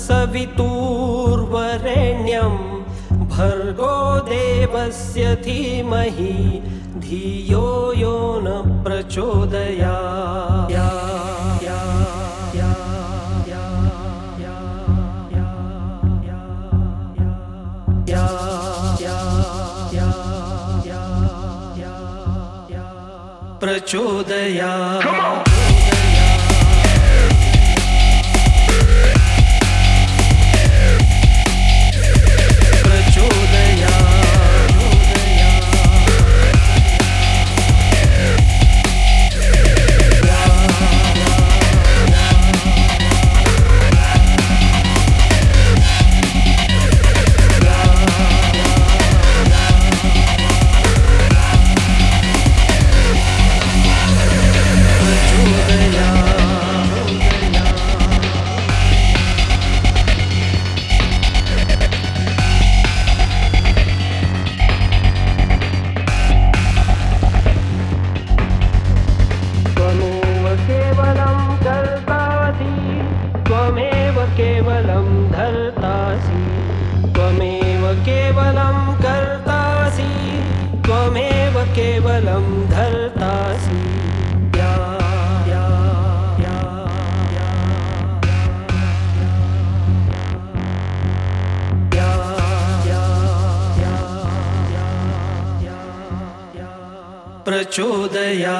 सवितुर्वरेण्यं। भर्गो देवस्य धीमहि धियो यो न प्रचोदया। प्रचोदया। कर्तासि। त्वमेव प्रचोदया